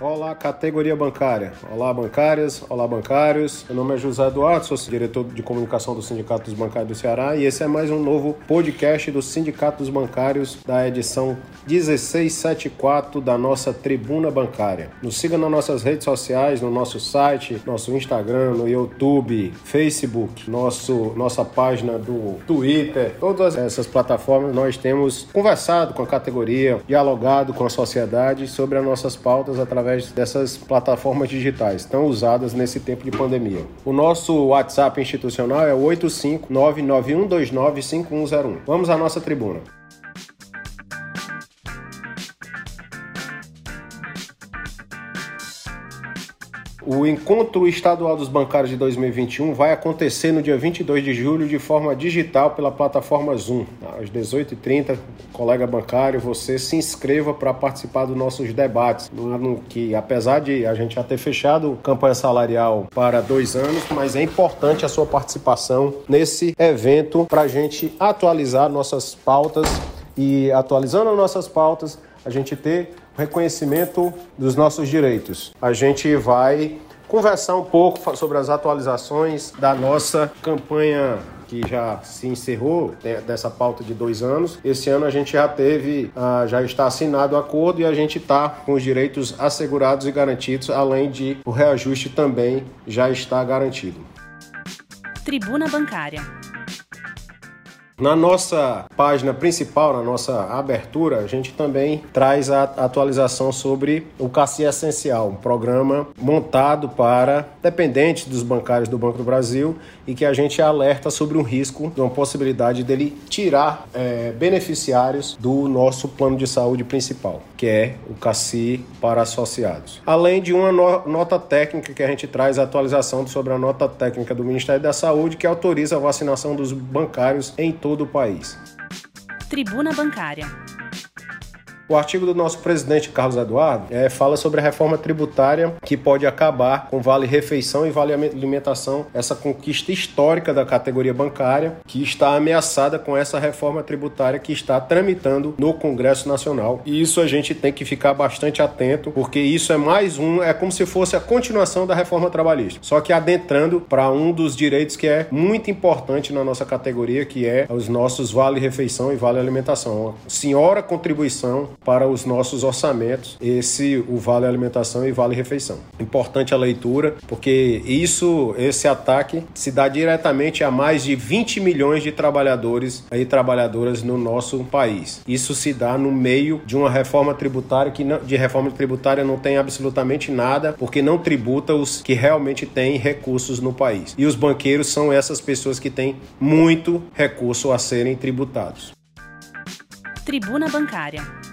Olá, categoria bancária. Olá, bancárias. Olá, bancários. Meu nome é José Eduardo, sou diretor de comunicação do Sindicato dos Bancários do Ceará e esse é mais um novo podcast do Sindicato dos Bancários da edição 1674 da nossa Tribuna Bancária. Nos siga nas nossas redes sociais, no nosso site, nosso Instagram, no YouTube, Facebook, nosso, nossa página do Twitter, todas essas plataformas nós temos conversado com a categoria, dialogado com a sociedade sobre as nossas pautas através através dessas plataformas digitais tão usadas nesse tempo de pandemia. O nosso WhatsApp institucional é o 85991295101. Vamos à nossa tribuna. O encontro estadual dos bancários de 2021 vai acontecer no dia 22 de julho de forma digital pela plataforma Zoom. Às 18h30, colega bancário, você se inscreva para participar dos nossos debates. No ano que, apesar de a gente já ter fechado campanha salarial para dois anos, mas é importante a sua participação nesse evento para a gente atualizar nossas pautas e atualizando nossas pautas, a gente ter reconhecimento dos nossos direitos. A gente vai conversar um pouco sobre as atualizações da nossa campanha que já se encerrou né, dessa pauta de dois anos. Esse ano a gente já teve, uh, já está assinado o acordo e a gente está com os direitos assegurados e garantidos, além de o reajuste também já está garantido. Tribuna Bancária na nossa página principal, na nossa abertura, a gente também traz a atualização sobre o Cassi Essencial, um programa montado para dependentes dos bancários do Banco do Brasil e que a gente alerta sobre um risco, uma possibilidade dele tirar é, beneficiários do nosso plano de saúde principal, que é o Cassi para associados. Além de uma no nota técnica que a gente traz a atualização sobre a nota técnica do Ministério da Saúde que autoriza a vacinação dos bancários em todo todo o país. Tribuna Bancária. O artigo do nosso presidente Carlos Eduardo é, fala sobre a reforma tributária que pode acabar com vale refeição e vale alimentação, essa conquista histórica da categoria bancária que está ameaçada com essa reforma tributária que está tramitando no Congresso Nacional. E isso a gente tem que ficar bastante atento, porque isso é mais um, é como se fosse a continuação da reforma trabalhista, só que adentrando para um dos direitos que é muito importante na nossa categoria, que é os nossos vale refeição e vale alimentação. Senhora contribuição para os nossos orçamentos esse o vale alimentação e vale refeição. Importante a leitura, porque isso esse ataque se dá diretamente a mais de 20 milhões de trabalhadores e trabalhadoras no nosso país. Isso se dá no meio de uma reforma tributária que não, de reforma tributária não tem absolutamente nada, porque não tributa os que realmente têm recursos no país. E os banqueiros são essas pessoas que têm muito recurso a serem tributados. Tribuna Bancária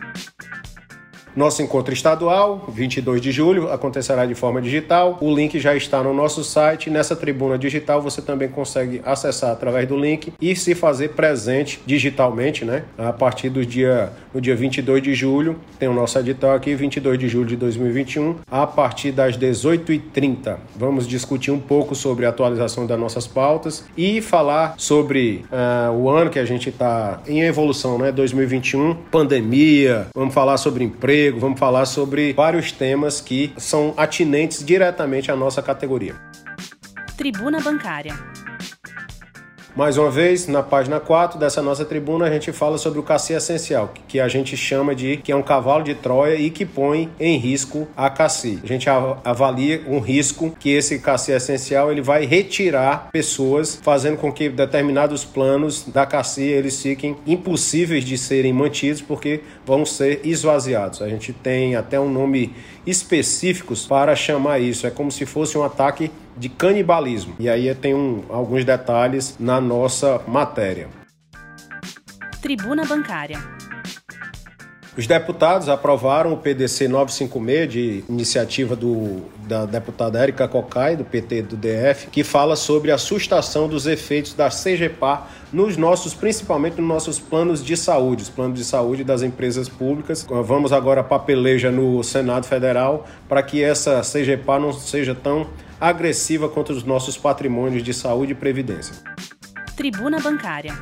nosso encontro estadual, 22 de julho, acontecerá de forma digital. O link já está no nosso site. Nessa tribuna digital você também consegue acessar através do link e se fazer presente digitalmente, né? A partir do dia, no dia 22 de julho, tem o nosso edital aqui, 22 de julho de 2021, a partir das 18h30. Vamos discutir um pouco sobre a atualização das nossas pautas e falar sobre uh, o ano que a gente está em evolução, né? 2021, pandemia, vamos falar sobre emprego vamos falar sobre vários temas que são atinentes diretamente à nossa categoria. Tribuna Bancária. Mais uma vez, na página 4 dessa nossa tribuna, a gente fala sobre o cassi essencial, que a gente chama de que é um cavalo de Troia e que põe em risco a cassi. A gente avalia um risco que esse cassi essencial ele vai retirar pessoas, fazendo com que determinados planos da cassi eles fiquem impossíveis de serem mantidos porque vão ser esvaziados. A gente tem até um nome específicos para chamar isso. É como se fosse um ataque de canibalismo. E aí tem um, alguns detalhes na nossa matéria. Tribuna Bancária. Os deputados aprovaram o PDC 956 de iniciativa do, da deputada Érica Cocai, do PT do DF, que fala sobre a sustação dos efeitos da CGPAR nos nossos, principalmente nos nossos planos de saúde, os planos de saúde das empresas públicas. Vamos agora para a peleja no Senado Federal para que essa CGPAR não seja tão agressiva contra os nossos patrimônios de saúde e previdência. Tribuna Bancária.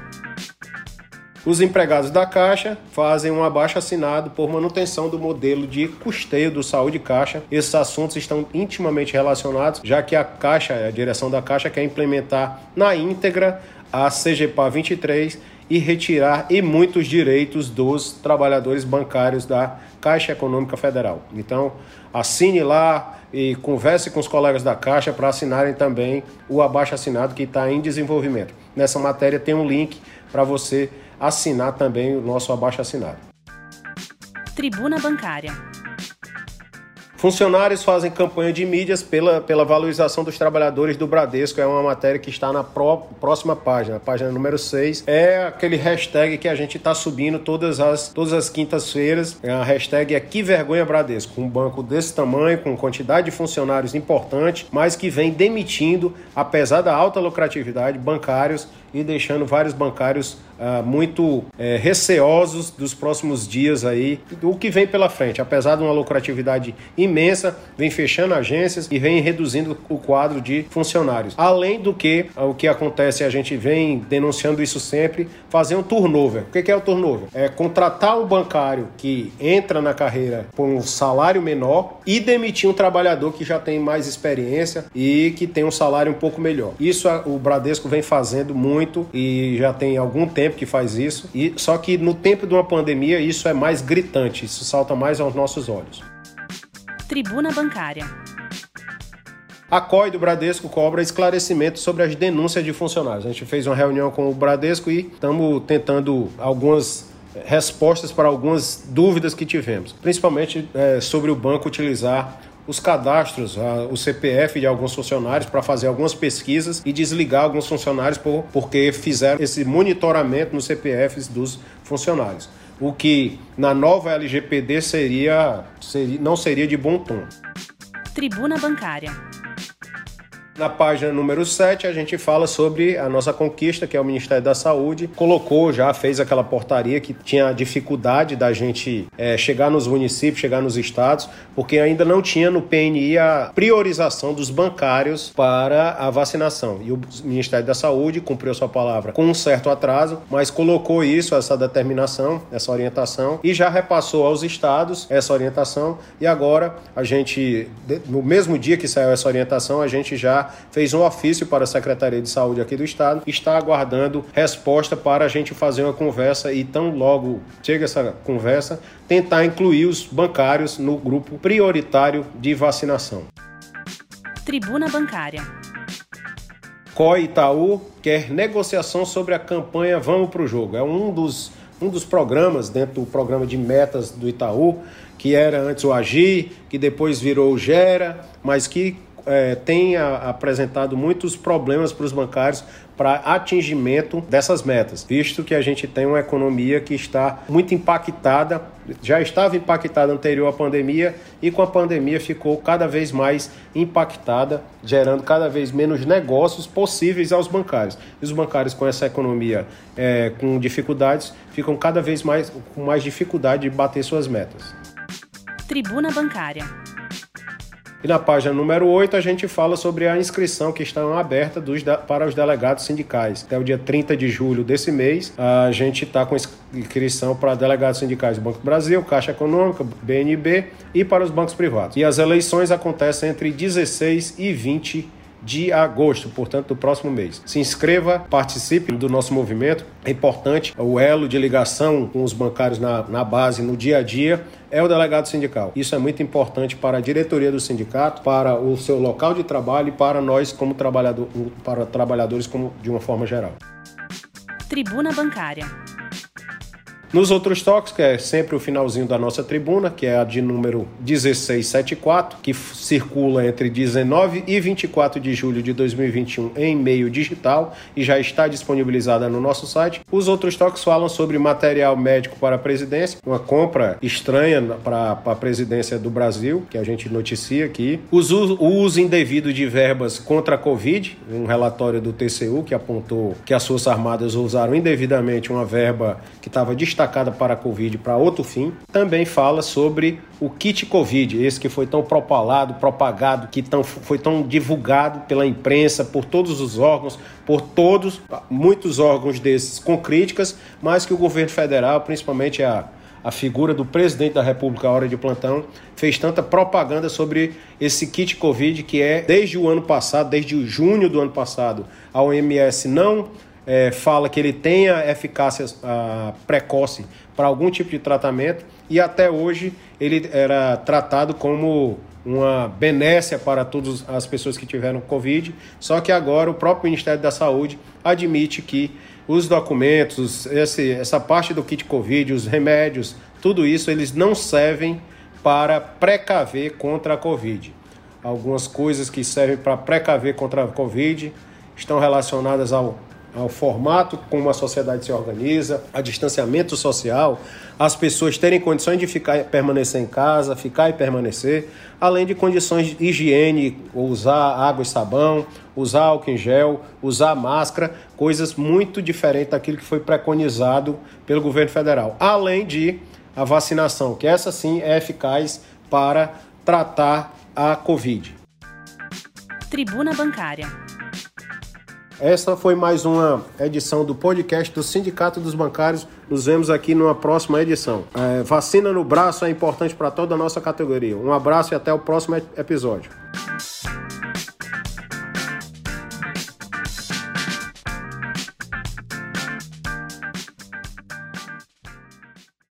Os empregados da Caixa fazem um abaixo assinado por manutenção do modelo de custeio do Saúde Caixa. Esses assuntos estão intimamente relacionados, já que a Caixa, a direção da Caixa, quer implementar na íntegra a CGPA 23 e retirar e muitos direitos dos trabalhadores bancários da Caixa Econômica Federal. Então, assine lá e converse com os colegas da Caixa para assinarem também o abaixo assinado que está em desenvolvimento. Nessa matéria tem um link para você assinar também o nosso abaixo assinado. Tribuna Bancária. Funcionários fazem campanha de mídias pela, pela valorização dos trabalhadores do Bradesco. É uma matéria que está na pró, próxima página, página número 6. É aquele hashtag que a gente está subindo todas as, todas as quintas-feiras. A hashtag é Que Vergonha Bradesco. Um banco desse tamanho, com quantidade de funcionários importante, mas que vem demitindo, apesar da alta lucratividade, bancários e deixando vários bancários ah, muito eh, receosos dos próximos dias aí, o que vem pela frente. Apesar de uma lucratividade imensa, vem fechando agências e vem reduzindo o quadro de funcionários. Além do que, o que acontece, a gente vem denunciando isso sempre, fazer um turnover. O que é o turnover? É contratar um bancário que entra na carreira por um salário menor e demitir um trabalhador que já tem mais experiência e que tem um salário um pouco melhor. Isso o Bradesco vem fazendo muito e já tem algum tempo que faz isso. E só que no tempo de uma pandemia isso é mais gritante, isso salta mais aos nossos olhos. Tribuna Bancária. A COI do Bradesco cobra esclarecimento sobre as denúncias de funcionários. A gente fez uma reunião com o Bradesco e estamos tentando algumas respostas para algumas dúvidas que tivemos, principalmente é, sobre o banco utilizar os cadastros, a, o CPF de alguns funcionários para fazer algumas pesquisas e desligar alguns funcionários por, porque fizeram esse monitoramento nos CPFs dos funcionários. O que na nova LGPD seria, seria não seria de bom tom. Tribuna Bancária. Na página número 7, a gente fala sobre a nossa conquista, que é o Ministério da Saúde. Colocou já, fez aquela portaria que tinha dificuldade da gente é, chegar nos municípios, chegar nos estados, porque ainda não tinha no PNI a priorização dos bancários para a vacinação. E o Ministério da Saúde cumpriu sua palavra com um certo atraso, mas colocou isso, essa determinação, essa orientação, e já repassou aos estados essa orientação. E agora, a gente, no mesmo dia que saiu essa orientação, a gente já fez um ofício para a Secretaria de Saúde aqui do Estado, está aguardando resposta para a gente fazer uma conversa e tão logo chega essa conversa, tentar incluir os bancários no grupo prioritário de vacinação. Tribuna Bancária. COI Itaú quer negociação sobre a campanha Vamos para o Jogo. É um dos, um dos programas dentro do programa de metas do Itaú, que era antes o Agir, que depois virou o Gera, mas que é, tem a, apresentado muitos problemas para os bancários para atingimento dessas metas, visto que a gente tem uma economia que está muito impactada, já estava impactada anterior à pandemia e com a pandemia ficou cada vez mais impactada, gerando cada vez menos negócios possíveis aos bancários. E os bancários com essa economia é, com dificuldades ficam cada vez mais com mais dificuldade de bater suas metas. Tribuna Bancária. E na página número 8 a gente fala sobre a inscrição que está aberta dos, para os delegados sindicais. Até o dia 30 de julho desse mês, a gente está com inscrição para delegados sindicais do Banco do Brasil, Caixa Econômica, BNB e para os bancos privados. E as eleições acontecem entre 16 e 20 de agosto, portanto, do próximo mês. Se inscreva, participe do nosso movimento. É importante o elo de ligação com os bancários na, na base, no dia a dia, é o delegado sindical. Isso é muito importante para a diretoria do sindicato, para o seu local de trabalho e para nós como trabalhador, para trabalhadores como de uma forma geral. Tribuna Bancária. Nos outros toques, que é sempre o finalzinho da nossa tribuna, que é a de número 1674, que circula entre 19 e 24 de julho de 2021 em meio digital e já está disponibilizada no nosso site. Os outros toques falam sobre material médico para a presidência, uma compra estranha para a presidência do Brasil, que a gente noticia aqui. Os, o uso indevido de verbas contra a Covid, um relatório do TCU que apontou que as Forças Armadas usaram indevidamente uma verba que estava destacada para a Covid para outro fim. Também fala sobre o kit Covid, esse que foi tão propalado, propagado, que tão, foi tão divulgado pela imprensa, por todos os órgãos, por todos, muitos órgãos desses com críticas, mas que o governo federal, principalmente a a figura do presidente da República, a hora de plantão, fez tanta propaganda sobre esse kit Covid que é, desde o ano passado, desde junho do ano passado, a OMS não é, fala que ele tenha eficácia a, precoce para algum tipo de tratamento e até hoje ele era tratado como uma benécia para todas as pessoas que tiveram Covid, só que agora o próprio Ministério da Saúde admite que os documentos, esse, essa parte do kit Covid, os remédios, tudo isso eles não servem para precaver contra a Covid. Algumas coisas que servem para precaver contra a Covid estão relacionadas ao ao formato como a sociedade se organiza, a distanciamento social, as pessoas terem condições de ficar permanecer em casa, ficar e permanecer, além de condições de higiene, usar água e sabão, usar álcool em gel, usar máscara, coisas muito diferentes daquilo que foi preconizado pelo governo federal. Além de a vacinação, que essa sim é eficaz para tratar a Covid. Tribuna Bancária. Essa foi mais uma edição do podcast do Sindicato dos Bancários. Nos vemos aqui numa próxima edição. É, vacina no braço é importante para toda a nossa categoria. Um abraço e até o próximo episódio.